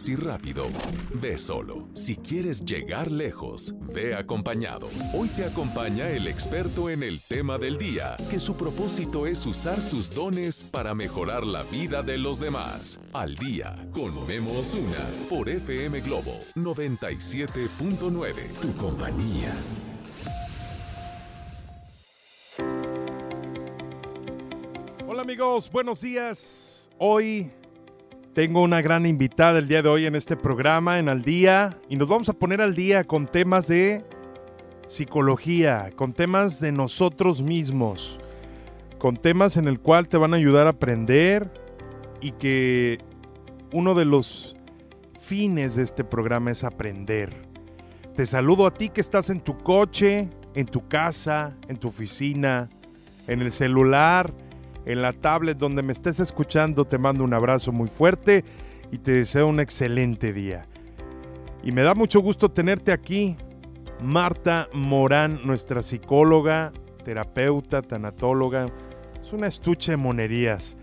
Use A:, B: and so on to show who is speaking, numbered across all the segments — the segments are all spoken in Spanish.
A: Si rápido, ve solo. Si quieres llegar lejos, ve acompañado. Hoy te acompaña el experto en el tema del día, que su propósito es usar sus dones para mejorar la vida de los demás. Al día, con Memo Osuna, por FM Globo 97.9, tu compañía.
B: Hola amigos, buenos días. Hoy tengo una gran invitada el día de hoy en este programa, en Al Día, y nos vamos a poner al día con temas de psicología, con temas de nosotros mismos, con temas en el cual te van a ayudar a aprender y que uno de los fines de este programa es aprender. Te saludo a ti que estás en tu coche, en tu casa, en tu oficina, en el celular, en la tablet donde me estés escuchando, te mando un abrazo muy fuerte y te deseo un excelente día. Y me da mucho gusto tenerte aquí, Marta Morán, nuestra psicóloga, terapeuta, tanatóloga. Es una estuche de monerías.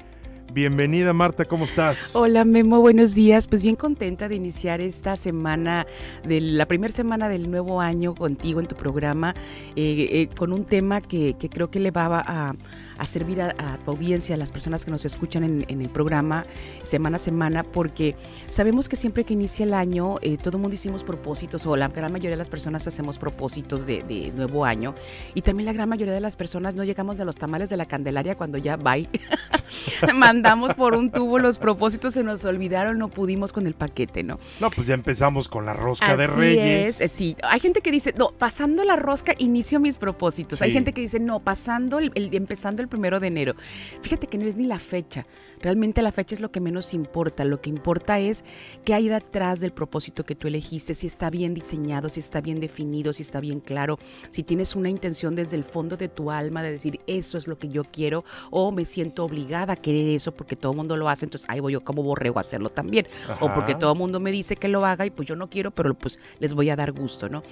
B: Bienvenida Marta, ¿cómo estás?
C: Hola Memo, buenos días. Pues bien contenta de iniciar esta semana, de la primera semana del nuevo año contigo en tu programa, eh, eh, con un tema que, que creo que le va a a servir a, tu audiencia, a las personas que nos escuchan en, el programa semana a semana, porque sabemos que siempre que inicia el año, eh, todo el mundo hicimos propósitos, o la gran mayoría de las personas hacemos propósitos de, nuevo año, y también la gran mayoría de las personas no llegamos de los tamales de la Candelaria cuando ya bye. Mandamos por un tubo los propósitos, se nos olvidaron, no pudimos con el paquete, ¿no?
B: No, pues ya empezamos con la rosca de Reyes.
C: Es, sí, hay gente que dice, no, pasando la rosca inicio mis propósitos. Hay gente que dice, no, pasando el empezando el primero de enero. Fíjate que no es ni la fecha. Realmente la fecha es lo que menos importa. Lo que importa es qué hay detrás del propósito que tú elegiste, si está bien diseñado, si está bien definido, si está bien claro, si tienes una intención desde el fondo de tu alma de decir eso es lo que yo quiero o me siento obligada a querer eso porque todo el mundo lo hace, entonces ahí voy yo como borrego a hacerlo también. O porque todo el mundo me dice que lo haga y pues yo no quiero, pero pues les voy a dar gusto, ¿no?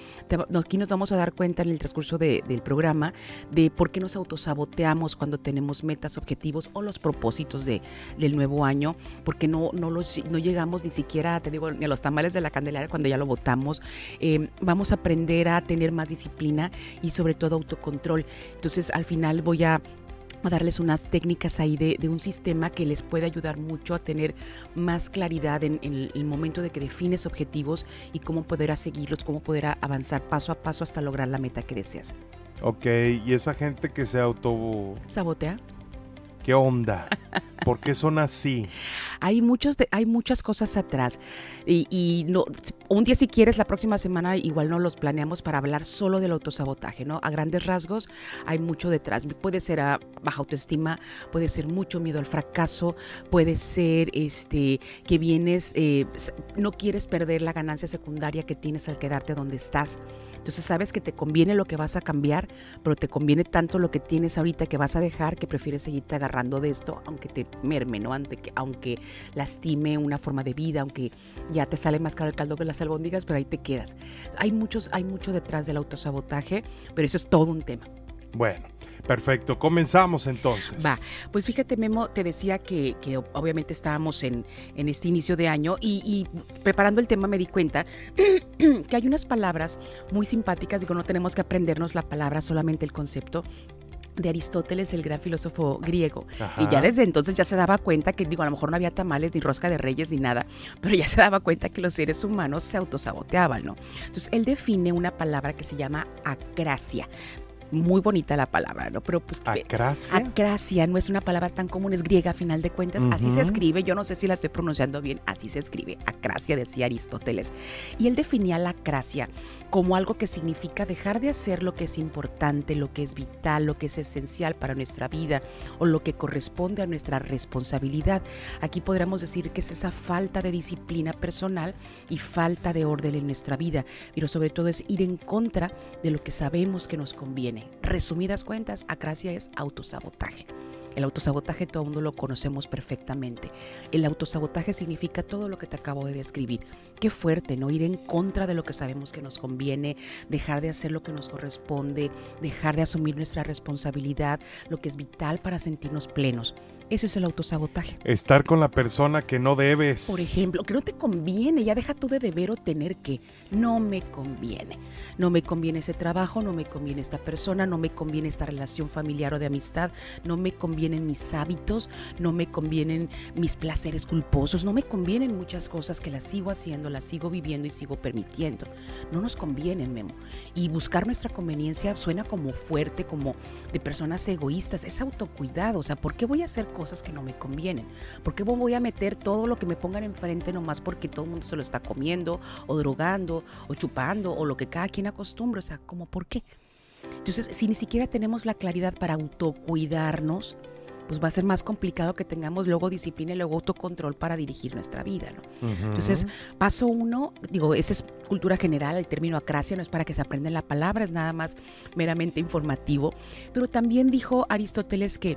C: Aquí nos vamos a dar cuenta en el transcurso del programa de por qué nos autosaboteamos cuando tenemos metas, objetivos o los propósitos de, del nuevo año, porque no, no, los, no llegamos ni siquiera, te digo, ni a los tamales de la Candelaria cuando ya lo votamos. Eh, vamos a aprender a tener más disciplina y sobre todo autocontrol. Entonces al final voy a darles unas técnicas ahí de, un sistema que les puede ayudar mucho a tener más claridad en, el momento de que defines objetivos y cómo poder seguirlos, cómo poder avanzar paso a paso hasta lograr la meta que deseas.
B: Ok, y esa gente que se auto...
C: ¿Sabotea?
B: ¿Qué onda? ¿Por qué son así?
C: Hay, muchos hay muchas cosas atrás. Y, no, un día si quieres, la próxima semana igual no los planeamos para hablar solo del autosabotaje, ¿no? A grandes rasgos hay mucho detrás. Puede ser baja autoestima, puede ser mucho miedo al fracaso, puede ser este que vienes, eh, no quieres perder la ganancia secundaria que tienes al quedarte donde estás. Entonces sabes que te conviene lo que vas a cambiar, pero te conviene tanto lo que tienes ahorita que vas a dejar que prefieres seguirte agarrando de esto, aunque te merme, ¿no? Aunque, aunque lastime una forma de vida, aunque ya te sale más caro el caldo que las albóndigas, pero ahí te quedas. Hay, muchos, hay mucho detrás del autosabotaje, pero eso es todo un tema.
B: Bueno, perfecto. Comenzamos entonces.
C: Va, pues fíjate Memo, te decía que, obviamente estábamos en, este inicio de año y, preparando el tema me di cuenta que hay unas palabras muy simpáticas, digo, no tenemos que aprendernos la palabra, solamente el concepto, de Aristóteles, el gran filósofo griego. Y ya desde entonces ya se daba cuenta que, digo, a lo mejor no había tamales, ni rosca de reyes, ni nada, pero ya se daba cuenta que los seres humanos se autosaboteaban, ¿no? Entonces él define una palabra que se llama acracia muy bonita la palabra, ¿no? Pero pues
B: acracia.
C: Acracia no es una palabra tan común, es griega a final de cuentas, así se escribe, yo no sé si la estoy pronunciando bien, así se escribe, acracia decía Aristóteles. Y él definía la acracia como algo que significa dejar de hacer lo que es importante, lo que es vital, lo que es esencial para nuestra vida o lo que corresponde a nuestra responsabilidad. Aquí podríamos decir que es esa falta de disciplina personal y falta de orden en nuestra vida, pero sobre todo es ir en contra de lo que sabemos que nos conviene. Resumidas cuentas, acracia es autosabotaje. El autosabotaje todo el mundo lo conocemos perfectamente. El autosabotaje significa todo lo que te acabo de describir. Qué fuerte, ¿no? Ir en contra de lo que sabemos que nos conviene, dejar de hacer lo que nos corresponde, dejar de asumir nuestra responsabilidad, lo que es vital para sentirnos plenos. Eso es el autosabotaje.
B: Estar con la persona que no debes.
C: Por ejemplo, que no te conviene, ya deja tú de deber o tener que. No me conviene. No me conviene ese trabajo, no me conviene esta persona, no me conviene esta relación familiar o de amistad, no me convienen mis hábitos, no me convienen mis placeres culposos, no me convienen muchas cosas que las sigo haciendo, las sigo viviendo y sigo permitiendo. No nos convienen, Memo. Y buscar nuestra conveniencia suena como fuerte, como de personas egoístas. Es autocuidado. O sea, ¿por qué voy a hacer cosas que no me convienen? ¿Por qué voy a meter todo lo que me pongan enfrente nomás porque todo el mundo se lo está comiendo o drogando o chupando o lo que cada quien acostumbra? O sea, ¿cómo por qué? Entonces, si ni siquiera tenemos la claridad para autocuidarnos, pues va a ser más complicado que tengamos luego disciplina y luego autocontrol para dirigir nuestra vida, ¿no? Entonces, paso uno, digo, esa es cultura general, el término acracia no es para que se aprenda la palabra, es nada más meramente informativo, pero también dijo Aristóteles que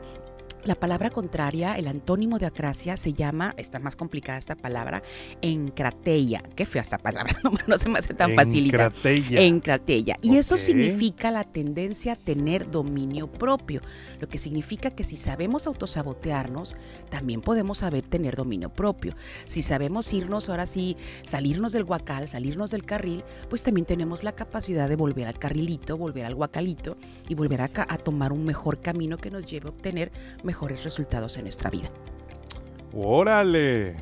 C: la palabra contraria, el antónimo de acracia, se llama, está más complicada esta palabra, encrateia. Qué fea esta palabra, no, se me hace tan facilita. Encrateia. Y eso significa la tendencia a tener dominio propio, lo que significa que si sabemos autosabotearnos, también podemos saber tener dominio propio. Si sabemos irnos, ahora sí, salirnos del guacal, salirnos del carril, pues también tenemos la capacidad de volver al carrilito, volver al guacalito y volver a, a tomar un mejor camino que nos lleve a obtener mejor mejores resultados en nuestra vida.
B: Órale.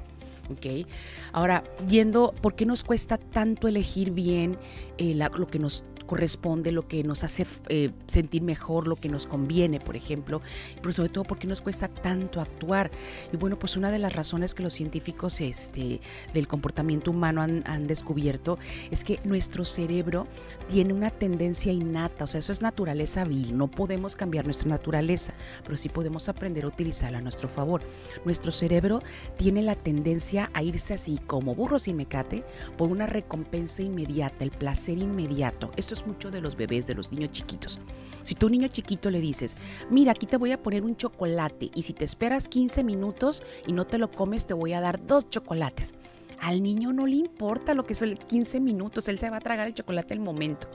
C: Ok. Ahora, viendo por qué nos cuesta tanto elegir bien eh, lo que nos corresponde, lo que nos hace eh, sentir mejor, lo que nos conviene, por ejemplo, pero sobre todo porque nos cuesta tanto actuar. Y bueno, pues una de las razones que los científicos este, del comportamiento humano han, han descubierto es que nuestro cerebro tiene una tendencia innata, o sea, eso es naturaleza vil, no podemos cambiar nuestra naturaleza, pero sí podemos aprender a utilizarla a nuestro favor. Nuestro cerebro tiene la tendencia a irse así como burro sin mecate por una recompensa inmediata, el placer inmediato. Esto es mucho de los bebés, de los niños chiquitos. Si tú un niño chiquito le dices, mira, aquí te voy a poner un chocolate y si te esperas 15 minutos y no te lo comes, te voy a dar dos chocolates. Al niño no le importa lo que son 15 minutos, él se va a tragar el chocolate al momento.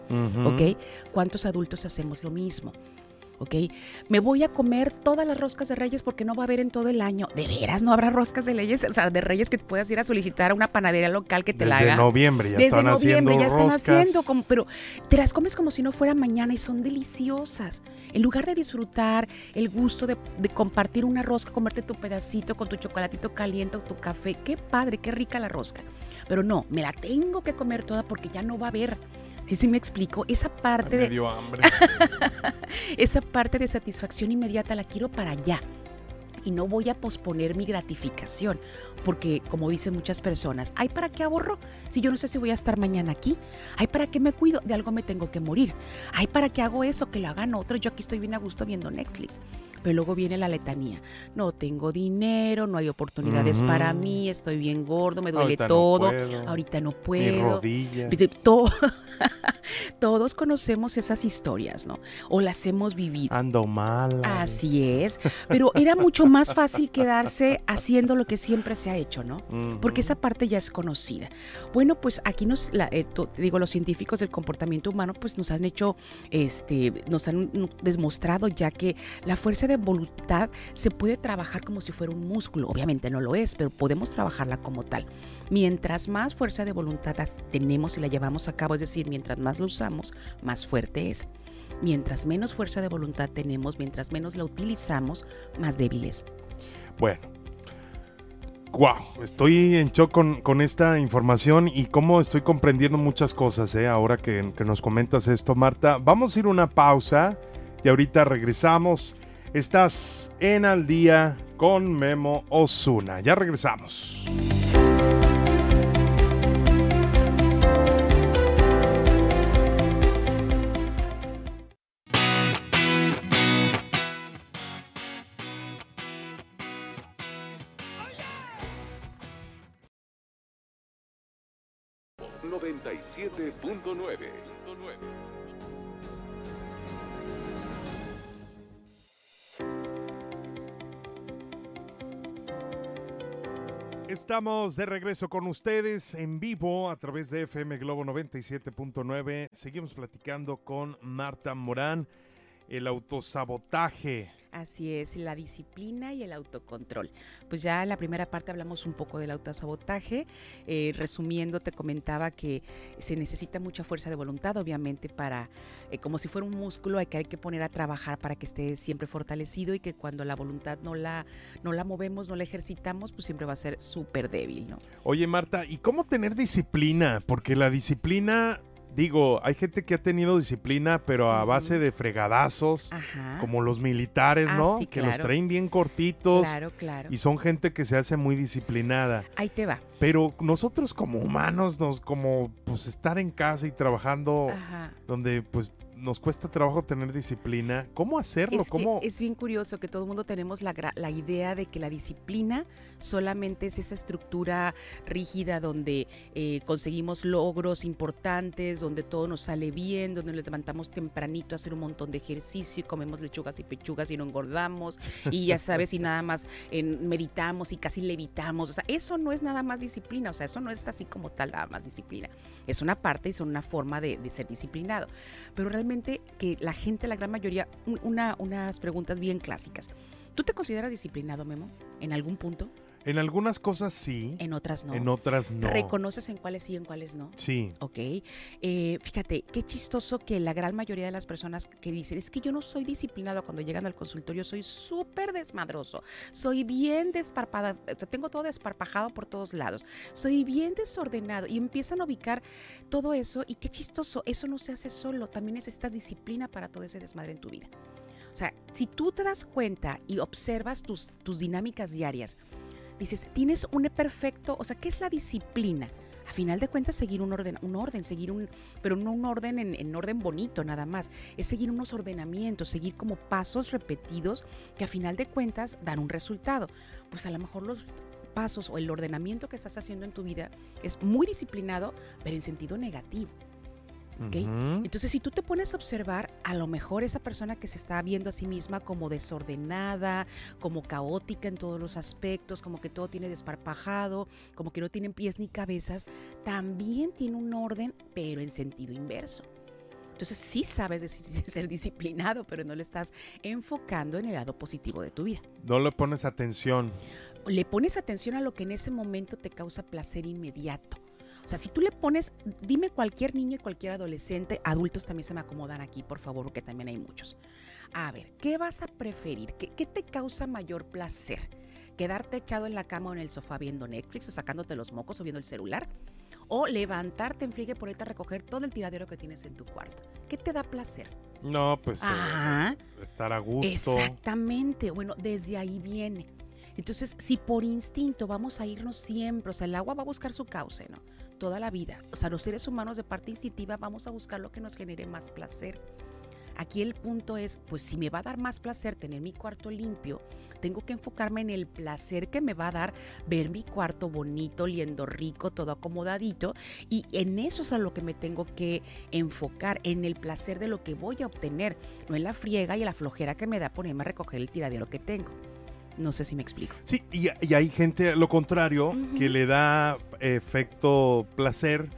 C: ¿Ok? ¿Cuántos adultos hacemos lo mismo? ¿Ok? Me voy a comer todas las roscas de reyes porque no va a haber en todo el año. ¿De veras no habrá roscas de reyes? O sea, de reyes que puedas ir a solicitar a una panadería local que te la haga.
B: Desde noviembre ya Desde noviembre ya están haciendo,
C: como, pero te las comes como si no fuera mañana y son deliciosas. En lugar de disfrutar el gusto de, de compartir una rosca, comerte tu pedacito con tu chocolatito caliente o tu café, qué padre, qué rica la rosca. Pero no, me la tengo que comer toda porque ya no va a haber. Sí, sí me explico. Esa parte de.
B: hambre.
C: esa parte de satisfacción inmediata la quiero para allá. Y no voy a posponer mi gratificación, porque como dicen muchas personas, ¿hay para qué ahorro? Si yo no sé si voy a estar mañana aquí, ¿hay para qué me cuido? De algo me tengo que morir. ¿Hay para qué hago eso? Que lo hagan otros, yo aquí estoy bien a gusto viendo Netflix. Pero luego viene la letanía. No tengo dinero, no hay oportunidades para mí, estoy bien gordo, me duele todo, ahorita no puedo. todos conocemos esas historias, ¿no? O las hemos vivido.
B: Ando mal.
C: Así es. Pero era mucho más fácil quedarse haciendo lo que siempre se ha hecho, ¿no? Porque esa parte ya es conocida. Bueno, pues aquí nos, eh, digo, los científicos del comportamiento humano, pues nos han hecho, este, nos han demostrado ya que la fuerza de voluntad se puede trabajar como si fuera un músculo. Obviamente no lo es, pero podemos trabajarla como tal. Mientras más fuerza de voluntad tenemos y la llevamos a cabo, es decir, mientras más la usamos, más fuerte es. Mientras menos fuerza de voluntad tenemos, mientras menos la utilizamos, más débiles.
B: Bueno, Wow, estoy en shock con, esta información y cómo estoy comprendiendo muchas cosas, ¿eh? ahora que, que, nos comentas esto, Marta. Vamos a ir una pausa y ahorita regresamos. Estás en Al Día con Memo Osuna. Ya regresamos.
A: nueve.
B: Estamos de regreso con ustedes en vivo a través de FM Globo 97.9. Seguimos platicando con Marta Morán, el autosabotaje.
C: Así es, la disciplina y el autocontrol. Pues ya en la primera parte hablamos un poco del autosabotaje. Eh, resumiendo, te comentaba que se necesita mucha fuerza de voluntad, obviamente, para, eh, como si fuera un músculo, hay que, hay que poner a trabajar para que esté siempre fortalecido y que cuando la voluntad no la, no la movemos, no la ejercitamos, pues siempre va a ser súper débil, ¿no?
B: Oye, Marta, ¿y cómo tener disciplina? Porque la disciplina digo, hay gente que ha tenido disciplina, pero a base de fregadazos, como los militares,
C: ah,
B: ¿no?
C: Sí,
B: que
C: claro.
B: los traen bien cortitos.
C: Claro, claro.
B: Y son gente que se hace muy disciplinada.
C: Ahí te va.
B: Pero nosotros como humanos, nos como pues estar en casa y trabajando,
C: Ajá.
B: donde pues nos cuesta trabajo tener disciplina. ¿Cómo hacerlo?
C: Es, que
B: ¿Cómo?
C: es bien curioso que todo el mundo tenemos la, la idea de que la disciplina solamente es esa estructura rígida donde eh, conseguimos logros importantes, donde todo nos sale bien, donde nos levantamos tempranito a hacer un montón de ejercicio y comemos lechugas y pechugas y no engordamos y ya sabes, y nada más meditamos y casi levitamos. O sea, eso no es nada más disciplina, o sea, eso no es así como tal nada más disciplina. Es una parte y son una forma de, de ser disciplinado pero realmente que la gente, la gran mayoría, un- una, unas preguntas bien clásicas. ¿Tú te consideras disciplinado, Memo? ¿En algún punto?
B: En algunas cosas sí,
C: En otras no.
B: en otras no.
C: ¿Reconoces en cuáles sí y en cuáles no?
B: Sí.
C: Ok. Eh, fíjate, qué chistoso que la gran mayoría de las personas que dicen, es que yo no soy disciplinado cuando llegan al consultorio, soy súper desmadroso, soy bien desparpada, tengo todo desparpajado por todos lados, soy bien desordenado y empiezan a ubicar todo eso y qué chistoso, eso no se hace solo, también necesitas disciplina para todo ese desmadre en tu vida. O sea, si tú te das cuenta y observas tus, tus dinámicas diarias, dices, tienes un perfecto, o sea, ¿qué es la disciplina? A final de cuentas, seguir un orden, un orden, seguir un, pero no un orden en, en orden bonito nada más, es seguir unos ordenamientos, seguir como pasos repetidos que a final de cuentas dan un resultado. Pues a lo mejor los pasos o el ordenamiento que estás haciendo en tu vida es muy disciplinado, pero en sentido negativo. Entonces, si tú te pones a observar, a lo mejor esa persona que se está viendo a sí misma como desordenada, como caótica en todos los aspectos, como que todo tiene desparpajado, como que no tienen pies ni cabezas, también tiene un orden, pero en sentido inverso. Entonces, sí sabes de ser disciplinado, pero no le estás enfocando en el lado positivo de tu vida.
B: No le pones atención.
C: Le pones atención a lo que en ese momento te causa placer inmediato. O sea, si tú le pones, dime cualquier niño y cualquier adolescente, adultos también se me acomodan aquí, por favor, porque también hay muchos. A ver, ¿qué vas a preferir? ¿Qué, qué te causa mayor placer? ¿Quedarte echado en la cama o en el sofá viendo Netflix o sacándote los mocos o viendo el celular? ¿O levantarte en frigue por ahorita a recoger todo el tiradero que tienes en tu cuarto? ¿Qué te da placer?
B: No, pues eh,
C: Ajá.
B: estar a gusto.
C: Exactamente. Bueno, desde ahí viene. Entonces, si por instinto vamos a irnos siempre, o sea, el agua va a buscar su cauce, ¿no? Toda la vida. O sea, los seres humanos de parte instintiva vamos a buscar lo que nos genere más placer. Aquí el punto es, pues si me va a dar más placer tener mi cuarto limpio, tengo que enfocarme en el placer que me va a dar ver mi cuarto bonito, oliendo rico, todo acomodadito. Y en eso es a lo que me tengo que enfocar, en el placer de lo que voy a obtener, no en la friega y la flojera que me da ponerme a recoger el tiradero que tengo. No sé si me explico.
B: Sí, y, y hay gente, lo contrario, que le da efecto placer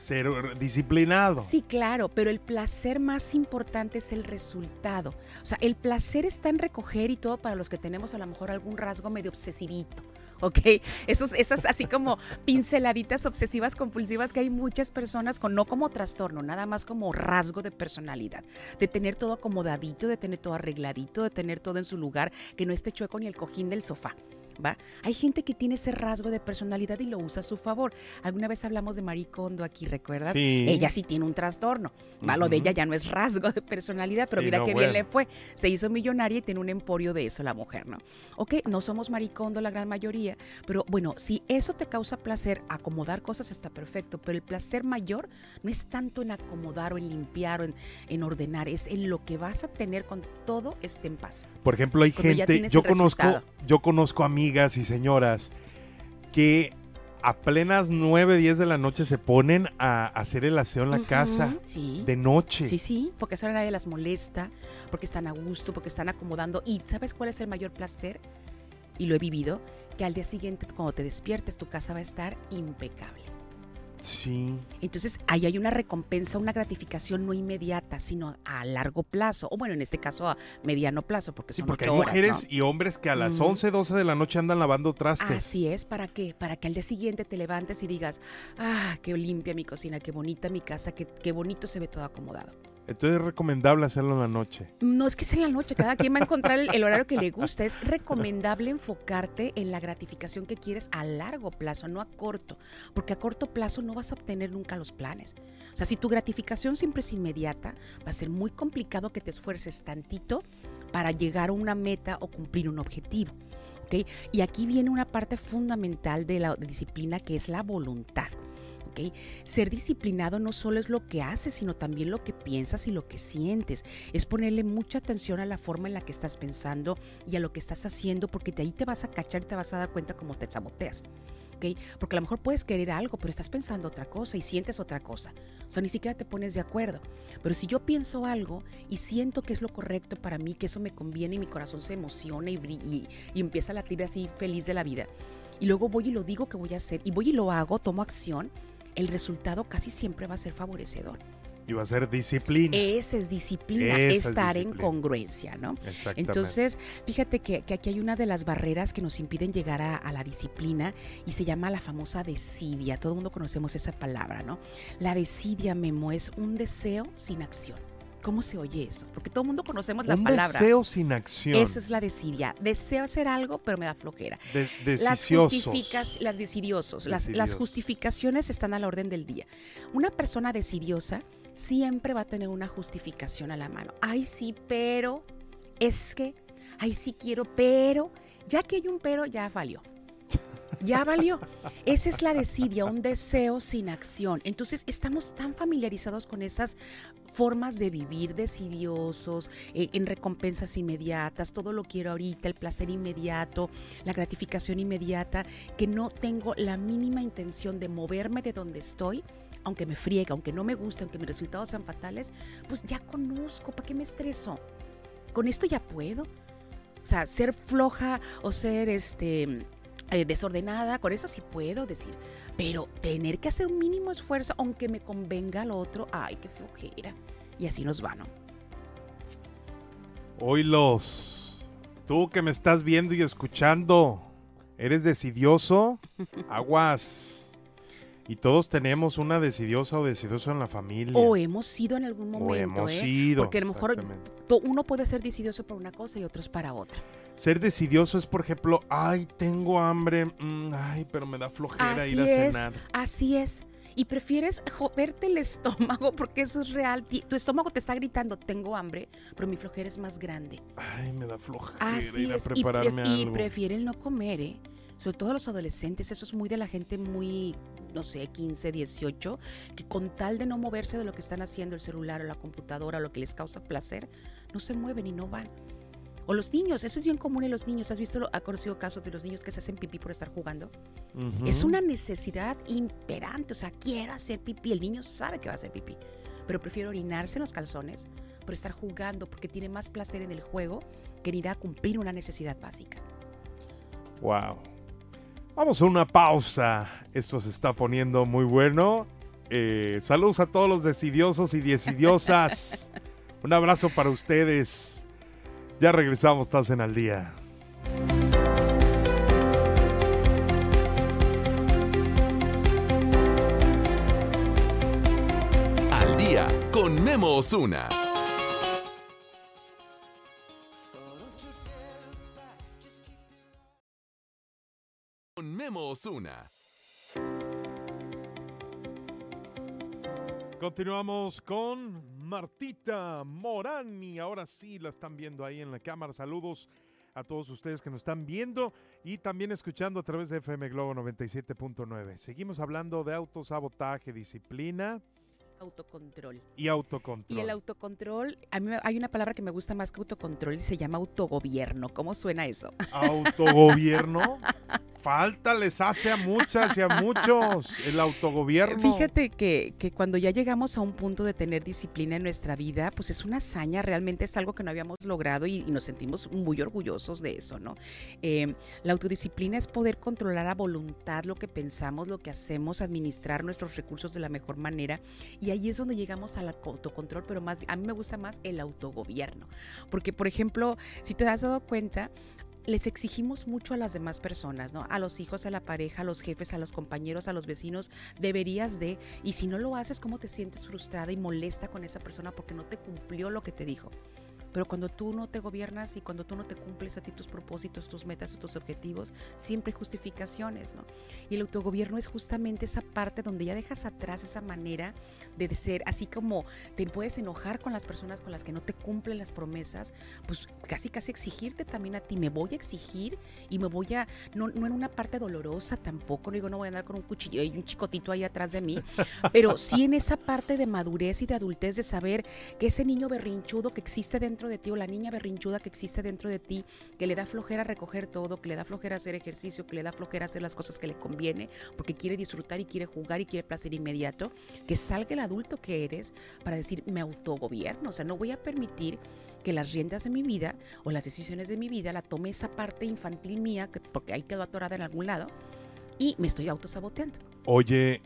B: ser disciplinado.
C: Sí, claro, pero el placer más importante es el resultado. O sea, el placer está en recoger y todo para los que tenemos a lo mejor algún rasgo medio obsesivito. ¿Ok? Esos, esas así como pinceladitas obsesivas compulsivas que hay muchas personas con, no como trastorno, nada más como rasgo de personalidad. De tener todo acomodadito, de tener todo arregladito, de tener todo en su lugar, que no esté chueco ni el cojín del sofá. ¿Va? Hay gente que tiene ese rasgo de personalidad y lo usa a su favor. Alguna vez hablamos de Marie Kondo aquí, ¿recuerdas?
B: Sí.
C: Ella sí tiene un trastorno. ¿va? Lo de ella ya no es rasgo de personalidad, pero
B: Sí,
C: mira
B: no,
C: qué
B: bueno.
C: bien le fue. Se hizo millonaria y tiene un emporio de eso la mujer, ¿no? Ok, no somos maricondo la gran mayoría, pero bueno, si eso te causa placer, acomodar cosas está perfecto, pero el placer mayor no es tanto en acomodar o en limpiar o en, en ordenar, es en lo que vas a tener cuando todo esté en paz.
B: Por ejemplo, hay
C: Cuando
B: gente, yo conozco, yo conozco amigas y señoras que a plenas 9, 10 de la noche se ponen a hacer el aseo en la casa
C: Sí.
B: de noche.
C: Sí, sí, porque eso a nadie las molesta, porque están a gusto, porque están acomodando. ¿Y sabes cuál es el mayor placer? Y lo he vivido, que al día siguiente, cuando te despiertes, tu casa va a estar impecable.
B: Sí.
C: Entonces, ahí hay una recompensa, una gratificación no inmediata, sino a largo plazo. O bueno, en este caso a mediano plazo, porque
B: Sí,
C: son
B: porque hay
C: horas,
B: mujeres
C: ¿no?
B: y hombres que a las
C: Mm.
B: 11, 12 de la noche andan lavando trastes.
C: Así es, ¿para qué? Para que al día siguiente te levantes y digas, ah, qué limpia mi cocina, qué bonita mi casa, qué, qué bonito se ve todo acomodado.
B: Entonces es recomendable hacerlo en la noche.
C: No es que sea en la noche, cada quien va a encontrar el, horario que le gusta. Es recomendable enfocarte en la gratificación que quieres a largo plazo, no a corto, porque a corto plazo no vas a obtener nunca los planes. O sea, si tu gratificación siempre es inmediata, va a ser muy complicado que te esfuerces tantito para llegar a una meta o cumplir un objetivo. ¿ok? Y aquí viene una parte fundamental de la disciplina que es la voluntad. ¿Ok? Ser disciplinado no solo es lo que haces, sino también lo que piensas y lo que sientes. Es ponerle mucha atención a la forma en la que estás pensando y a lo que estás haciendo, porque de ahí te vas a cachar y te vas a dar cuenta cómo te saboteas. ¿ok? Porque a lo mejor puedes querer algo, pero estás pensando otra cosa y sientes otra cosa. O sea, ni siquiera te pones de acuerdo. Pero si yo pienso algo y siento que es lo correcto para mí, que eso me conviene y mi corazón se emociona y, y- y empieza a latir así feliz de la vida, y luego voy y lo digo que voy a hacer, y voy y lo hago, tomo acción, el resultado casi siempre va a ser favorecedor.
B: Y va a ser disciplina.
C: Esa es disciplina,
B: Esa es
C: estar en congruencia, ¿no?
B: Exactamente.
C: Entonces, fíjate que, que aquí hay una de las barreras que nos impiden llegar a, a la disciplina y se llama la famosa desidia. Todo el mundo conocemos esa palabra, ¿no? La desidia, Memo, es un deseo sin acción. ¿Cómo se oye eso? Porque todo el mundo conocemos la
B: un
C: palabra.
B: deseo sin acción.
C: Eso es la desidia. Deseo hacer algo, pero me da flojera.
B: De-
C: Las justificas, las decidiosos, las, las justificaciones están a la orden del día. Una persona decidiosa siempre va a tener una justificación a la mano. Ay, sí, pero es que, ay, sí quiero, pero, ya que hay un pero, ya valió. Ya valió. Esa es la desidia, un deseo sin acción. Entonces estamos tan familiarizados con esas formas de vivir decidiosos, eh, en recompensas inmediatas, todo lo quiero ahorita, el placer inmediato, la gratificación inmediata, que no tengo la mínima intención de moverme de donde estoy, aunque me friegue, aunque no me guste, aunque mis resultados sean fatales, pues ya conozco, ¿para qué me estreso? Con esto ya puedo. O sea, ser floja o ser este eh, desordenada, con eso sí puedo decir. Pero tener que hacer un mínimo esfuerzo, aunque me convenga al otro, ay, qué flojera. Y así nos va, ¿no?
B: Oílos. Tú que me estás viendo y escuchando, ¿eres decidioso? Aguas. Y todos tenemos una decidiosa o decidioso en la familia.
C: O hemos sido en algún
B: O
C: momento,
B: hemos
C: ¿eh?
B: sido.
C: Porque a lo mejor uno puede ser decidioso para una cosa y otros para otra.
B: Ser decidioso es, por ejemplo, ay, tengo hambre, mm, ay, pero me da flojera
C: Así
B: ir a
C: es,
B: cenar.
C: así es. Y prefieres joderte el estómago porque eso es real. Tu estómago te está gritando, tengo hambre, pero mi flojera es más grande.
B: Ay, me da flojera
C: Así
B: ir a
C: es. Y, pre-
B: prepararme
C: y
B: algo.
C: prefieren no comer, ¿eh? Sobre todo los adolescentes, eso es muy de la gente muy, no sé, 15, 18, que con tal de no moverse de lo que están haciendo, el celular o la computadora, o lo que les causa placer, no se mueven y no van. O los niños, eso es bien común en los niños. ¿Has visto, ha conocido casos de los niños que se hacen pipí por estar jugando? Es una necesidad imperante, o sea, quiero hacer pipí, el niño sabe que va a hacer pipí, pero prefiere orinarse en los calzones por estar jugando, porque tiene más placer en el juego que en ir a cumplir una necesidad básica.
B: Wow. Vamos a una pausa. Esto se está poniendo muy bueno. Eh, saludos a todos los decidiosos y decidiosas. Un abrazo para ustedes. Ya regresamos, estás en al día.
A: Al día con Memo Osuna. Con Memo Osuna.
B: Continuamos con Martita Morán y ahora sí la están viendo ahí en la cámara. Saludos a todos ustedes que nos están viendo y también escuchando a través de FM Globo 97.9. Seguimos hablando de autosabotaje, disciplina
C: Autocontrol.
B: y autocontrol.
C: Y el autocontrol, a mí me- hay una palabra que me gusta más que autocontrol y se llama autogobierno. ¿Cómo suena eso?
B: Autogobierno. Falta les hace a muchas y a muchos el autogobierno.
C: Fíjate que, que, cuando ya llegamos a un punto de tener disciplina en nuestra vida, pues es una hazaña, realmente es algo que no habíamos logrado y, nos sentimos muy orgullosos de eso, ¿no? Eh, la autodisciplina es poder controlar a voluntad lo que pensamos, lo que hacemos, administrar nuestros recursos de la mejor manera y ahí es donde llegamos al autocontrol, pero más, a mí me gusta más el autogobierno, porque por ejemplo, si te has dado cuenta, les exigimos mucho a las demás personas, ¿no? A los hijos, a la pareja, a los jefes, a los compañeros, a los vecinos, deberías de, y si no lo haces, ¿cómo te sientes frustrada y molesta con esa persona porque no te cumplió lo que te dijo? Pero cuando tú no te gobiernas y cuando tú no te cumples a ti tus propósitos, tus metas, tus objetivos, siempre hay justificaciones, ¿no? Y el autogobierno es justamente esa parte donde ya dejas atrás esa manera de ser, así como te puedes enojar con las personas con las que no te cumplen las promesas, pues casi casi exigirte también a ti, me voy a exigir y me voy a, no, no en una parte dolorosa tampoco, no digo, no voy a andar con un cuchillo y un chicotito ahí atrás de mí, pero sí en esa parte de madurez y de adultez de saber que ese niño berrinchudo que existe dentro de ti o la niña berrinchuda que existe dentro de ti, que le da flojera recoger todo, que le da flojera hacer ejercicio, que le da flojera hacer las cosas que le conviene, porque quiere disfrutar y quiere jugar y quiere placer inmediato, que salga el adulto que eres para decir, me autogobierno, o sea, no voy a permitir que las riendas de mi vida o las decisiones de mi vida la tome esa parte infantil mía, que, porque ahí quedó atorada en algún lado, y me estoy autosaboteando.
B: Oye,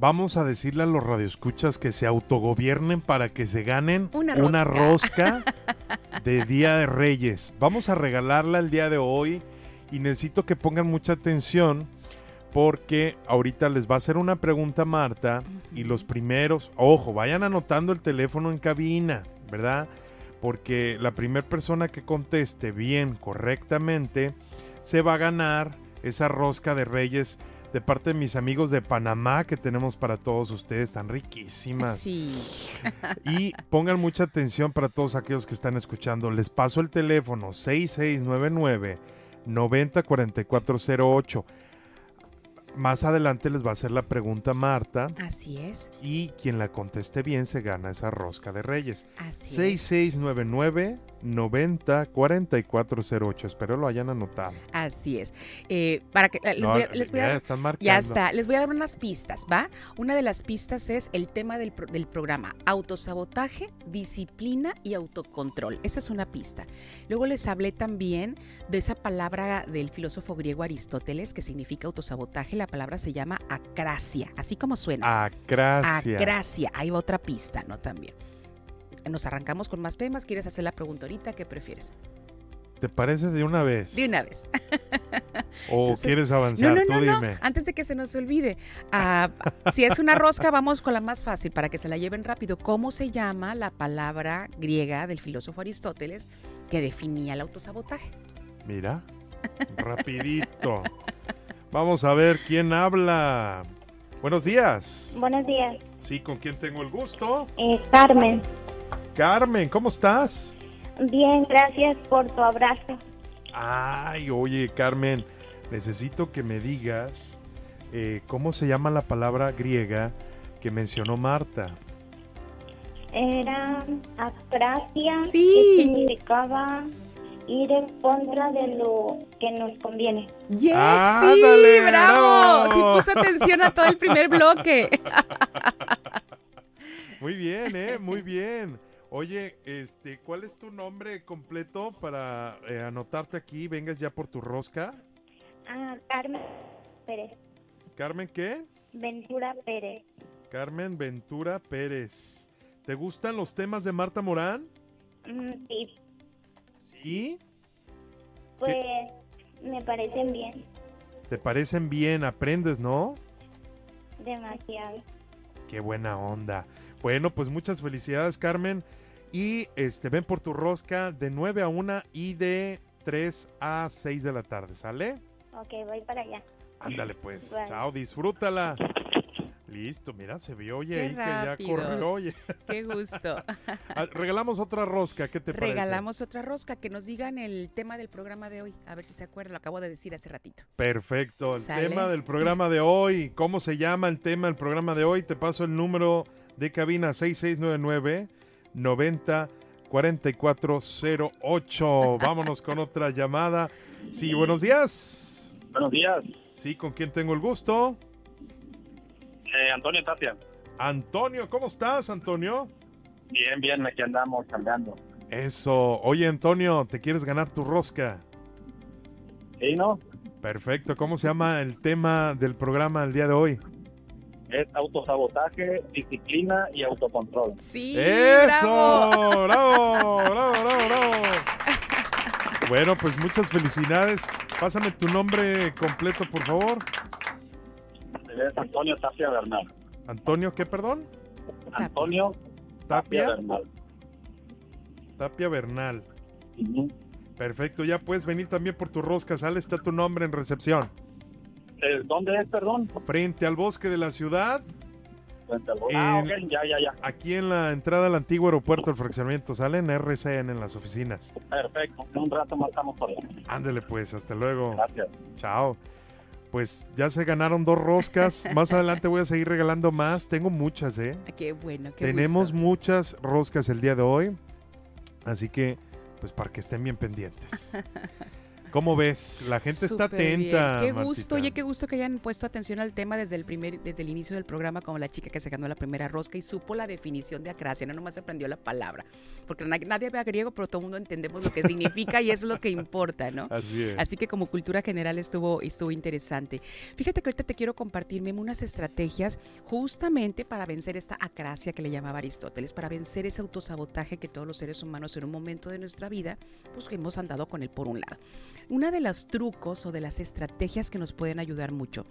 B: vamos a decirle a los radioescuchas que se autogobiernen para que se ganen una rosca, de Día de Reyes. Vamos a regalarla el día de hoy y necesito que pongan mucha atención porque ahorita les va a hacer una pregunta Marta y los primeros, ojo, vayan anotando el teléfono en cabina, ¿verdad? Porque la primera persona que conteste bien, correctamente, se va a ganar esa rosca de Reyes de parte de mis amigos de Panamá que tenemos para todos ustedes, tan riquísimas.
C: Sí.
B: Y pongan mucha atención para todos aquellos que están escuchando. Les paso el teléfono 6699 904408. Más adelante les va a hacer la pregunta Marta.
C: Así es.
B: Y quien la conteste bien se gana esa rosca de Reyes.
C: Así
B: 6699 90 4408. Espero lo hayan anotado.
C: Así es. Eh, para que les, voy, les voy a,
B: ya están marcando.
C: Ya está. Les voy a dar unas pistas, ¿va? Una de las pistas es el tema del, del programa: autosabotaje, disciplina y autocontrol. Esa es una pista. Luego les hablé también de esa palabra del filósofo griego Aristóteles que significa autosabotaje. La palabra se llama acracia, así como suena.
B: Acracia.
C: Acracia. Ahí va otra pista, ¿no? También nos arrancamos con más temas. ¿Quieres hacer la pregunta ahorita? ¿Qué prefieres?
B: ¿Te parece de una vez?
C: De una vez.
B: ¿O quieres avanzar?
C: No,
B: Tú
C: no,
B: dime.
C: Antes de que se nos olvide, uh, si es una rosca, vamos con la más fácil para que se la lleven rápido. ¿Cómo se llama la palabra griega del filósofo Aristóteles que definía el autosabotaje?
B: Mira, rapidito. Vamos a ver quién habla. Buenos días.
D: Buenos días.
B: Sí, ¿con quién tengo el gusto?
D: Eh, Carmen.
B: Carmen, ¿cómo estás?
D: Bien, gracias por tu abrazo.
B: Ay, oye, Carmen, necesito que me digas eh, cómo se llama la palabra griega que mencionó Marta.
D: Era acracia,
C: Sí.
D: que significaba ir en contra de lo que nos conviene.
C: ¡Yes!
B: ¡Ándale,
C: ¡Sí! ¡Bravo!
B: bravo!
C: Sí puso atención a todo el primer bloque.
B: Muy bien, ¿eh? Muy bien. Oye, este, ¿cuál es tu nombre completo para eh, anotarte aquí? Vengas ya por tu rosca.
D: Ah, Carmen Pérez.
B: Carmen, ¿qué?
D: Ventura Pérez.
B: Carmen Ventura Pérez. ¿Te gustan los temas de Marta Morán?
D: Mm, sí,
B: Sí.
D: pues me parecen bien,
B: ¿Te parecen bien? Aprendes, ¿no?
D: demasiado.
B: Qué buena onda. Bueno, pues muchas felicidades, Carmen. Y este, ven por tu rosca de 9 a 1 y de 3 a 6 de la tarde, ¿sale?
D: Ok, voy para allá.
B: Ándale pues. Chao, disfrútala. Listo, mira, se vio oye
C: Qué
B: ahí que ya corrió. Oye.
C: ¡Qué gusto!
B: Ah, Regalamos otra rosca, ¿qué te parece?
C: Regalamos otra rosca. Que nos digan el tema del programa de hoy. A ver si se acuerdan. Lo acabo de decir hace ratito.
B: Perfecto. El
C: Sale.
B: tema del programa de hoy. ¿Cómo se llama el tema del programa de hoy? Te paso el número de cabina 6699 90 4408. Vámonos con otra llamada. Sí, buenos días.
E: Buenos días,
B: Sí, ¿con quién tengo el gusto?
E: eh, Antonio Tapia.
B: Antonio, ¿cómo estás, Antonio?
E: Bien, bien, aquí andamos cambiando.
B: Eso. Oye, Antonio, ¿te quieres ganar tu rosca?
E: ¿Sí, no?
B: Perfecto. ¿Cómo se llama el tema del programa el día de hoy?
E: Es autosabotaje, disciplina y autocontrol.
C: Sí,
B: ¡Eso!
C: bravo.
B: ¡Bravo! ¡Bravo, bravo, bravo! Bueno, pues muchas felicidades. Pásame tu nombre completo, por favor.
E: Es Antonio Tapia Bernal.
B: Antonio, ¿qué, perdón?
E: Antonio Tapia,
B: Tapia.
E: Bernal.
B: Tapia Bernal. Perfecto, ya puedes venir también por tu rosca. Sale, está tu nombre en recepción.
E: Eh, ¿Dónde es, perdón?
B: Frente al bosque de la ciudad,
E: Frente al- Ah,
B: En-
E: ok, ya, ya, ya.
B: aquí en la entrada al antiguo aeropuerto del fraccionamiento. Sale en RCN en las oficinas.
E: Perfecto. En un rato más estamos por allá.
B: Ándele pues, hasta luego.
E: Gracias.
B: Chao. Pues ya se ganaron dos roscas. Más adelante voy a seguir regalando más. Tengo muchas, ¿eh?
C: Ah, Qué bueno, qué
B: Tenemos
C: gusto.
B: muchas roscas el día de hoy. Así que, pues para que estén bien pendientes. ¿Cómo ves? La gente está
C: bien.
B: atenta.
C: Qué
B: Martita.
C: gusto, oye, qué gusto que hayan puesto atención al tema desde el primer, desde el inicio del programa, como la chica que se ganó la primera rosca y supo la definición de acracia, no nomás aprendió la palabra, porque na- nadie habla griego, pero todo el mundo entendemos lo que significa y es lo que importa, ¿no?
B: Así es.
C: Así que como cultura general estuvo, estuvo interesante. Fíjate que ahorita te quiero compartir Memo, unas estrategias justamente para vencer esta acracia que le llamaba Aristóteles, para vencer ese autosabotaje que todos los seres humanos en un momento de nuestra vida, pues hemos andado con él por un lado. Una de los trucos o de las estrategias que nos pueden ayudar mucho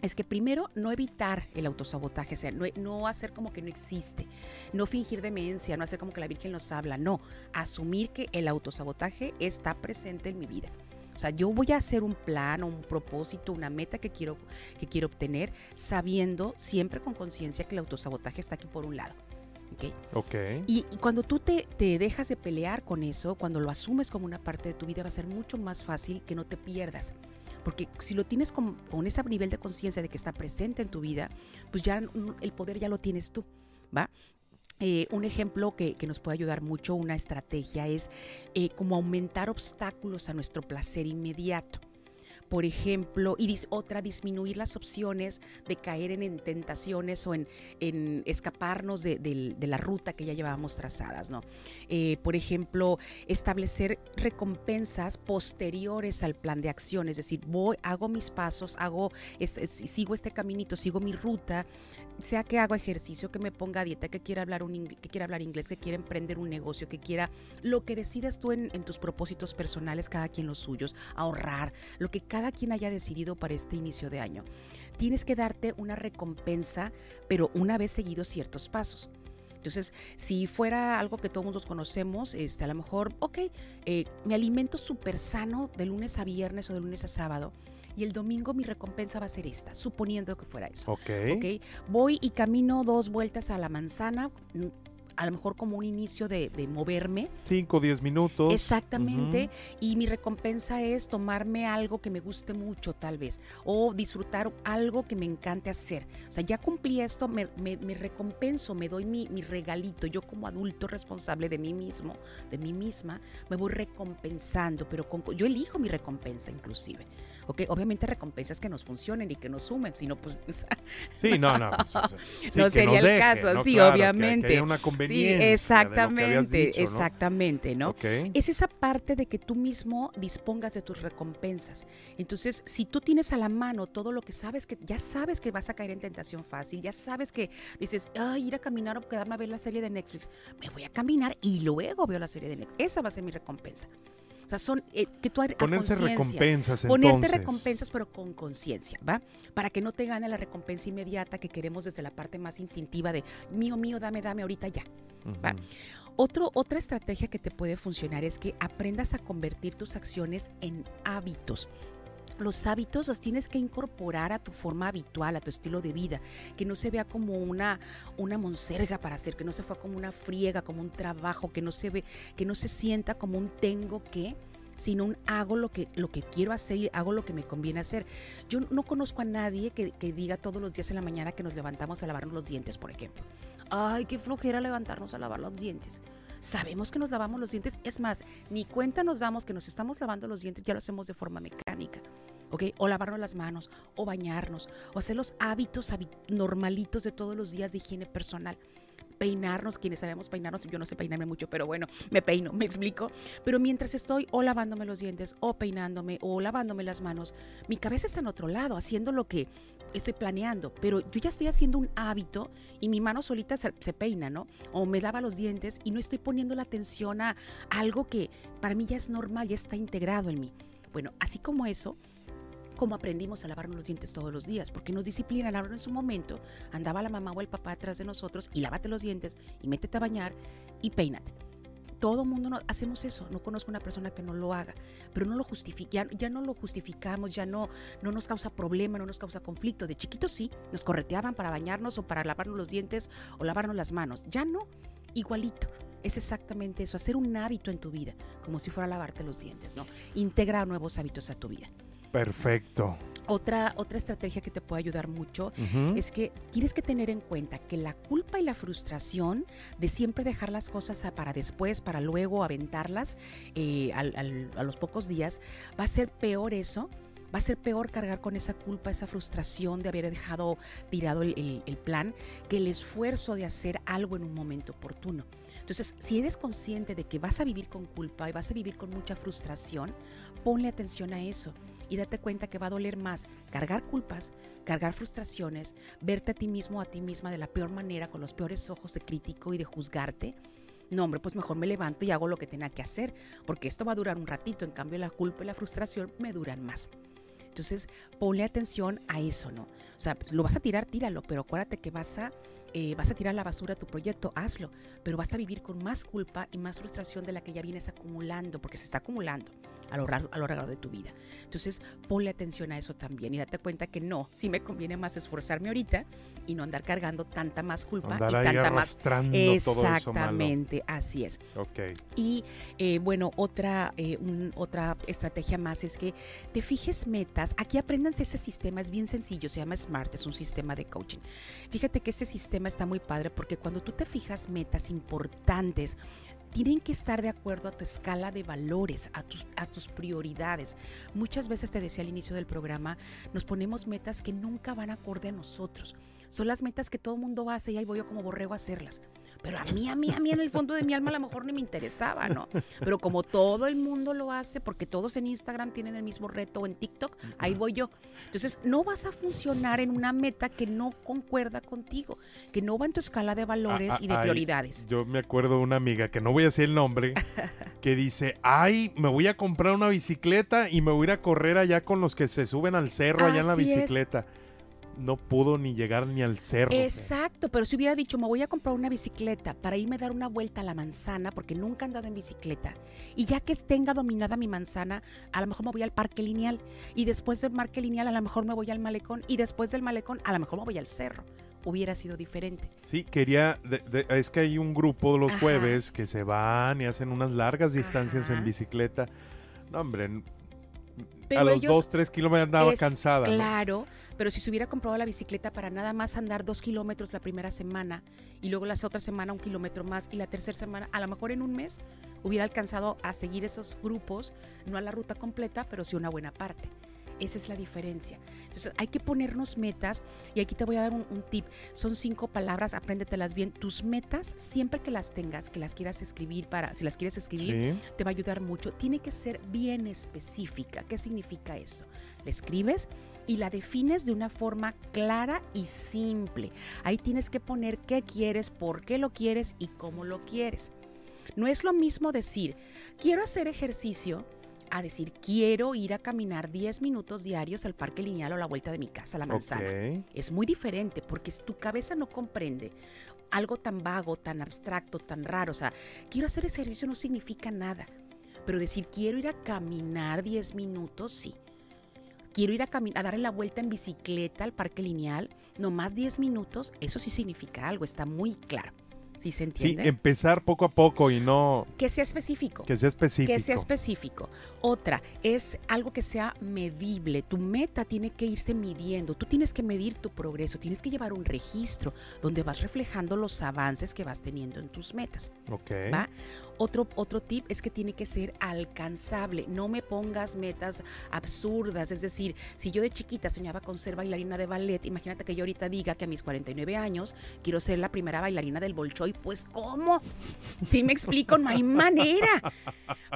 C: es que primero no evitar el autosabotaje, o sea, no, hacer como que no existe, no fingir demencia, no hacer como que la Virgen nos habla, no, asumir que el autosabotaje está presente en mi vida. O sea, yo voy a hacer un plan un propósito, una meta que quiero, que quiero obtener, sabiendo siempre con conciencia que el autosabotaje está aquí por un lado. ¿Ok?
B: Ok.
C: Y, y cuando tú te, te dejas de pelear con eso, cuando lo asumes como una parte de tu vida, va a ser mucho más fácil que no te pierdas. Porque si lo tienes con, con ese nivel de conciencia de que está presente en tu vida, pues ya el poder ya lo tienes tú, ¿va? Eh, un ejemplo que, que nos puede ayudar mucho, una estrategia, es eh, como aumentar obstáculos a nuestro placer inmediato. Por ejemplo, y dis- otra, disminuir las opciones de caer en, en tentaciones o en, en escaparnos de, del- de la ruta que ya llevábamos trazadas, ¿no? Eh, por ejemplo, establecer recompensas posteriores al plan de acción, es decir, voy, hago mis pasos, hago, es- es- sigo este caminito, sigo mi ruta, sea que hago ejercicio, que me ponga a dieta, que quiera hablar, un, que quiera hablar inglés, que quiera emprender un negocio, que quiera lo que decidas tú en, en tus propósitos personales, cada quien los suyos, ahorrar, lo que cada quien haya decidido para este inicio de año. Tienes que darte una recompensa, pero una vez seguidos ciertos pasos. Entonces, si fuera algo que todos nos conocemos, este, a lo mejor, ok, eh, me alimento súper sano de lunes a viernes o de lunes a sábado, y el domingo mi recompensa va a ser esta, suponiendo que fuera eso.
B: Ok.
C: ¿ok? Voy y camino dos vueltas a la manzana, a lo mejor como un inicio de, de moverme.
B: 5 o 10 minutos.
C: Exactamente. Y mi recompensa es tomarme algo que me guste mucho, tal vez, o disfrutar algo que me encante hacer. O sea, ya cumplí esto, me, me- me recompenso, me doy mi, mi regalito. Yo como adulto responsable de mí mismo, de mí misma, me voy recompensando, pero con- yo elijo mi recompensa inclusive. ¿Ok? Obviamente recompensas que nos funcionen y que nos sumen, sino pues... pues,
B: Sí, no, no. pues, o sea, sí,
C: No
B: que
C: sería el
B: deje,
C: caso,
B: ¿no?
C: sí,
B: Claro, que-
C: obviamente.
B: Que haya una
C: sí,
B: conveniencia. de lo que habías
C: exactamente,
B: dicho, ¿no?
C: exactamente, ¿no?
B: Ok.
C: Es esa parte de que tú mismo dispongas de tus recompensas. Entonces, si tú tienes a la mano todo lo que sabes que ya sabes que vas a caer en tentación fácil, ya sabes que dices, ay, ir a caminar o quedarme a ver la serie de Netflix, me voy a caminar y luego veo la serie de Netflix. Esa va a ser mi recompensa. O sea, son eh, que tú
B: Ponerse recompensas
C: Ponerte
B: entonces.
C: recompensas, pero con conciencia, ¿va? Para que no te gane la recompensa inmediata que queremos desde la parte más instintiva de mío, mío, dame, dame ahorita ya. va. Otro, otra estrategia que te puede funcionar es que aprendas a convertir tus acciones en hábitos. Los hábitos los tienes que incorporar a tu forma habitual, a tu estilo de vida, que no se vea como una, una monserga para hacer, que no se vea como una friega, como un trabajo, que no se ve, que no se sienta como un tengo que, sino un hago lo que, lo que quiero hacer y hago lo que me conviene hacer. Yo no conozco a nadie que, que diga todos los días en la mañana que nos levantamos a lavarnos los dientes, por ejemplo. Ay, qué flojera levantarnos a lavar los dientes. Sabemos que nos lavamos los dientes, es más, ni cuenta nos damos que nos estamos lavando los dientes, ya lo hacemos de forma mecánica. ¿Ok? O lavarnos las manos, o bañarnos, o hacer los hábitos normalitos de todos los días de higiene personal. Peinarnos, quienes sabemos peinarnos, yo no sé peinarme mucho, pero bueno, me peino, me explico. Pero mientras estoy o lavándome los dientes, o peinándome, o lavándome las manos, mi cabeza está en otro lado, haciendo lo que estoy planeando, pero yo ya estoy haciendo un hábito y mi mano solita se, se peina, ¿no? O me lava los dientes y no estoy poniendo la atención a algo que para mí ya es normal, ya está integrado en mí. Bueno, así como eso, como aprendimos a lavarnos los dientes todos los días, porque nos disciplinan. Ahora en su momento andaba la mamá o el papá atrás de nosotros y lávate los dientes y métete a bañar y peínate. Todo mundo no, hacemos eso. No conozco una persona que no lo haga, pero no lo justifica, ya, ya no lo justificamos, ya no, no nos causa problema, no nos causa conflicto. De chiquitos sí, nos correteaban para bañarnos o para lavarnos los dientes o lavarnos las manos. Ya no, igualito. Es exactamente eso, hacer un hábito en tu vida, como si fuera lavarte los dientes, ¿no? Integra nuevos hábitos a tu vida.
B: Perfecto.
C: Otra, otra estrategia que te puede ayudar mucho es que tienes que tener en cuenta que la culpa y la frustración de siempre dejar las cosas a- para después, para luego aventarlas eh, al- al- a los pocos días, va a ser peor eso. Va a ser peor cargar con esa culpa, esa frustración de haber dejado tirado el, el- el plan, que el esfuerzo de hacer algo en un momento oportuno. Entonces, si eres consciente de que vas a vivir con culpa y vas a vivir con mucha frustración, ponle atención a eso y date cuenta que va a doler más cargar culpas, cargar frustraciones, verte a ti mismo a ti misma de la peor manera, con los peores ojos de crítico y de juzgarte. No, hombre, pues mejor me levanto y hago lo que tenga que hacer, porque esto va a durar un ratito, en cambio la culpa y la frustración me duran más. Entonces, ponle atención a eso, ¿no? O sea, pues, lo vas a tirar, tíralo, pero acuérdate que vas a, eh, vas a tirar a la basura tu proyecto, hazlo, pero vas a vivir con más culpa y más frustración de la que ya vienes acumulando, porque se está acumulando a lo, largo, a lo largo de tu vida. Entonces, ponle atención a eso también y date cuenta que no, sí me conviene más esforzarme ahorita y no andar cargando tanta más culpa
B: Andar
C: y
B: ahí
C: tanta más...
B: arrastrando todo eso malo.
C: Exactamente, así es.
B: Ok.
C: Y eh, bueno, otra, eh, un- otra estrategia más es que te fijes metas. Aquí apréndanse ese sistema, es bien sencillo, se llama SMART, es un sistema de coaching. Fíjate que ese sistema está muy padre porque cuando tú te fijas metas importantes, tienen que estar de acuerdo a tu escala de valores, a tus, a tus prioridades. Muchas veces te decía al inicio del programa, nos ponemos metas que nunca van acorde a nosotros. Son las metas que todo el mundo hace y ahí voy yo como borrego a hacerlas. Pero a mí, a mí, a mí en el fondo de mi alma a lo mejor ni me interesaba, ¿no? Pero como todo el mundo lo hace, porque todos en Instagram tienen el mismo reto o en TikTok, ahí voy yo. Entonces, no vas a funcionar en una meta que no concuerda contigo, que no va en tu escala de valores
B: Ah,
C: y de
B: ah, ay,
C: prioridades.
B: Yo me acuerdo de una amiga, que no voy a decir el nombre, que dice, ay, me voy a comprar una bicicleta y me voy a ir a correr allá con los que se suben al cerro allá en la
C: es.
B: No pudo ni llegar ni al cerro.
C: Exacto, pero si hubiera dicho, me voy a comprar una bicicleta para irme a dar una vuelta a la manzana, porque nunca he andado en bicicleta, y ya que tenga dominada mi manzana, a lo mejor me voy al parque lineal, y después del parque lineal a lo mejor me voy al malecón, y después del malecón a lo mejor me voy al cerro. Hubiera sido diferente.
B: Sí, quería, de- de- es que hay un grupo los
C: Ajá.
B: jueves que se van y hacen unas largas distancias
C: Ajá.
B: en bicicleta. No, hombre,
C: Pero
B: a los
C: ellos-
B: dos, tres kilómetros andaba
C: Es
B: cansada. ¿no?
C: Pero si se hubiera comprado la bicicleta para nada más andar dos kilómetros la primera semana y luego la otra semana un kilómetro más y la tercera semana, a lo mejor en un mes, hubiera alcanzado a seguir esos grupos, no a la ruta completa, pero sí una buena parte. Esa es la diferencia. Entonces hay que ponernos metas y aquí te voy a dar un, un tip. Son cinco palabras, apréndetelas bien. Tus metas, siempre que las tengas, que las quieras escribir para, si las quieres escribir,
B: Sí.
C: te va a ayudar mucho. Tiene que ser bien específica. ¿Qué significa eso? La escribes y la defines de una forma clara y simple. Ahí tienes que poner qué quieres, por qué lo quieres y cómo lo quieres. No es lo mismo decir, quiero hacer ejercicio, a decir, quiero ir a caminar 10 minutos diarios al parque lineal o a la vuelta de mi casa, a la manzana. Es muy diferente porque tu cabeza no comprende algo tan vago, tan abstracto, tan raro, o sea, quiero hacer ejercicio no significa nada, pero decir quiero ir a caminar 10 minutos, sí. Quiero ir a, a darle la vuelta en bicicleta al parque lineal, no más 10 minutos, eso sí significa algo, está muy claro. ¿Sí se
B: Sí,
C: entiende?
B: empezar poco a poco y no
C: que sea específico.
B: que sea específico.
C: Que sea específico. Otra es algo que sea medible. Tu meta tiene que irse midiendo. Tú tienes que medir tu progreso. Tienes que llevar un registro donde vas reflejando los avances que vas teniendo en tus metas.
B: Ok.
C: ¿va? Otro, otro tip es que tiene que ser alcanzable. No me pongas metas absurdas. Es decir, si yo de chiquita soñaba con ser bailarina de ballet, imagínate que yo ahorita diga que a mis 49 años quiero ser la primera bailarina del Bolshoi. Pues, ¿cómo? Si me explico, no hay manera.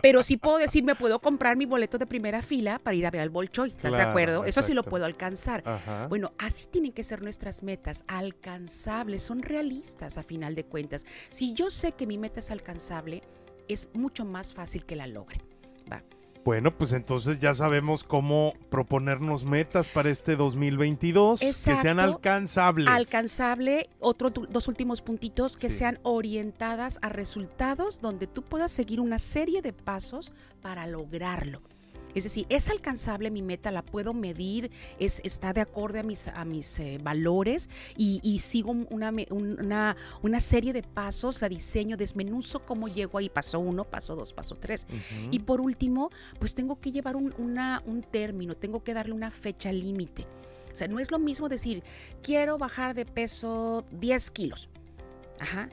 C: Pero sí puedo decir, me puedo comprar mi boleto de primera fila para ir a ver al Bolshoi. ¿Estás de acuerdo? Eso sí lo puedo alcanzar.
B: Ajá.
C: Bueno, así tienen que ser nuestras metas, alcanzables, son realistas a final de cuentas. Si yo sé que mi meta es alcanzable, es mucho más fácil que la logre. Va.
B: Bueno, pues entonces ya sabemos cómo proponernos metas para este 2022 que sean
C: Exacto.
B: alcanzables.
C: Alcanzable, otro, tu- dos últimos puntitos, que
B: Sí.
C: sean orientadas a resultados donde tú puedas seguir una serie de pasos para lograrlo. Es decir, es alcanzable mi meta, la puedo medir, es, está de acorde a mis, a mis eh, valores y, y sigo una, una, una serie de pasos, la diseño, desmenuzo cómo llego ahí, paso uno, paso dos, paso tres. Y por último, pues tengo que llevar un, una- un término, tengo que darle una fecha límite. O sea, no es lo mismo decir, quiero bajar de peso 10 kilos. Ajá.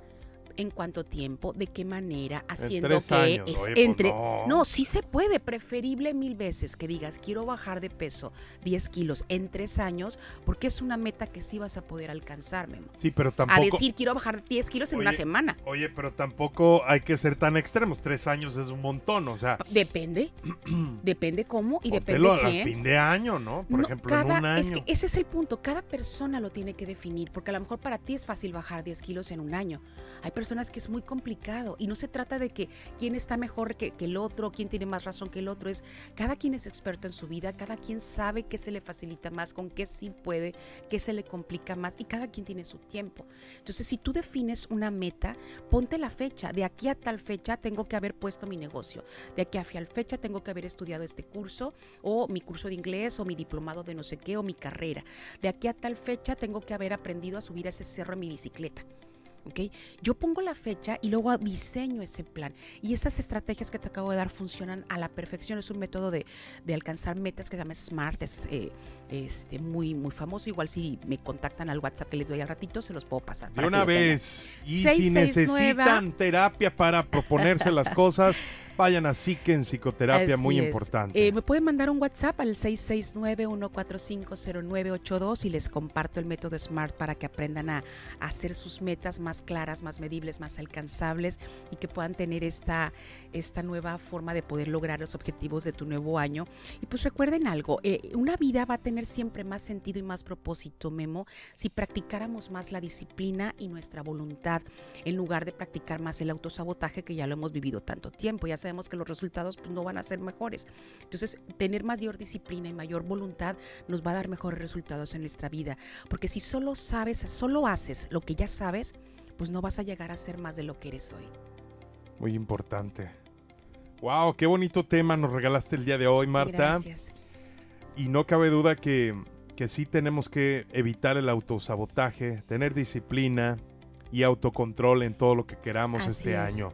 C: ¿En cuánto tiempo? ¿De qué manera? Haciendo que
B: años.
C: es
B: pues
C: entre...
B: no.
C: no, sí se puede. Preferible mil veces que digas, quiero bajar de peso 10 kilos en tres años, porque es una meta que sí vas a poder alcanzar, Memo.
B: Sí, pero tampoco.
C: A decir, quiero bajar 10 kilos en una semana.
B: Oye, pero tampoco hay que ser tan extremos. Tres años es un montón, o sea,
C: Depende. depende cómo y depende
B: al
C: quién.
B: fin de año, ¿no? Por
C: No,
B: ejemplo, en un año.
C: Es que ese es el punto. Cada persona lo tiene que definir, porque a lo mejor para ti es fácil bajar 10 kilos en un año. Hay personas que es muy complicado y no se trata de que quién está mejor que, el otro, quién tiene más razón que el otro. Es cada quien es experto en su vida, cada quien sabe qué se le facilita más, con qué sí puede, qué se le complica más y cada quien tiene su tiempo. Entonces, si tú defines una meta, ponte la fecha. De aquí a tal fecha tengo que haber puesto mi negocio. De aquí a tal fecha tengo que haber estudiado este curso o mi curso de inglés o mi diplomado de no sé qué o mi carrera. De aquí a tal fecha tengo que haber aprendido a subir ese cerro en mi bicicleta. ¿Ok? Yo pongo la fecha y luego diseño ese plan. Y esas estrategias que te acabo de dar funcionan a la perfección. Es un método de, de alcanzar metas que se llama SMART. Es eh, este, muy, muy famoso. Igual si me contactan al WhatsApp que les doy al ratito, se los puedo pasar.
B: De una vez. Y si
C: 669.
B: necesitan terapia para proponerse las cosas, vayan a Psique Psicoterapia, muy
C: es.
B: importante.
C: Eh, me pueden mandar un WhatsApp al 669-1450982 y les comparto el método SMART para que aprendan a, a hacer sus metas más claras, más medibles, más alcanzables y que puedan tener esta, esta nueva forma de poder lograr los objetivos de tu nuevo año. Y pues recuerden algo, eh, una vida va a tener siempre más sentido y más propósito, Memo, si practicáramos más la disciplina y nuestra voluntad en lugar de practicar más el autosabotaje que ya lo hemos vivido tanto tiempo. Ya sabemos que los resultados pues, no van a ser mejores. Entonces, tener mayor disciplina y mayor voluntad nos va a dar mejores resultados en nuestra vida. Porque si solo sabes, solo haces lo que ya sabes, pues no vas a llegar a ser más de lo que eres hoy.
B: Muy importante. Wow, qué bonito tema nos regalaste el día de hoy, Marta.
C: Gracias.
B: Y no cabe duda que, que sí tenemos que evitar el autosabotaje, tener disciplina y autocontrol en todo lo que queramos
C: Así
B: este
C: es.
B: año.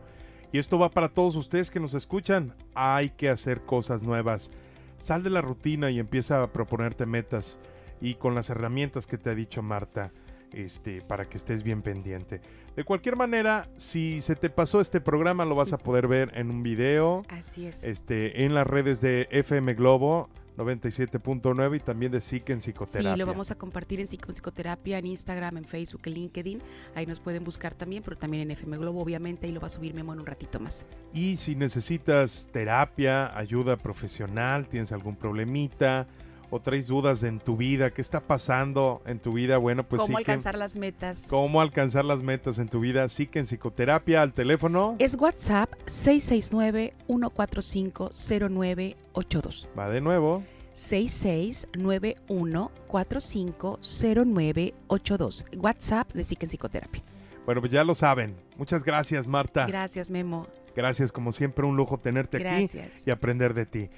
B: Y esto va para todos ustedes que nos escuchan. Hay que hacer cosas nuevas. Sal de la rutina y empieza a proponerte metas y con las herramientas que te ha dicho Marta, este, para que estés bien pendiente. De cualquier manera, si se te pasó este programa, lo vas a poder ver en un video
C: Así es.
B: este, en las redes de FM Globo 97.9 y también de Psique en
C: Sí,
B: Psicoterapia.
C: lo vamos a compartir en Psico- Psicoterapia, en Instagram, en Facebook, en LinkedIn. Ahí nos pueden buscar también, pero también en FM Globo, obviamente. Ahí lo va a subir Memo en un ratito más.
B: Y si necesitas terapia, ayuda profesional, tienes algún problemita o traes dudas en tu vida, qué está pasando en tu vida, bueno, pues
C: ¿Cómo
B: sí que-
C: alcanzar las metas?
B: cómo alcanzar las metas en tu vida, sí que en psicoterapia al teléfono
C: Es WhatsApp 669-145-0982.
B: va de nuevo.
C: 6691450982. WhatsApp de Psique en Psicoterapia.
B: Bueno, pues ya lo saben. Muchas gracias, Marta.
C: Gracias, Memo.
B: Gracias, como siempre, un lujo tenerte aquí
C: Gracias.
B: y aprender de ti.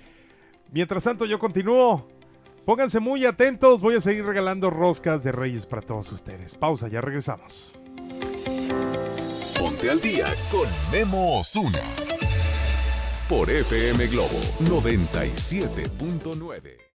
B: Mientras tanto, yo continúo. Pónganse muy atentos, voy a seguir regalando roscas de Reyes para todos ustedes. Pausa, ya regresamos.
A: Ponte al día con Memo Osuna por FM Globo 97.9.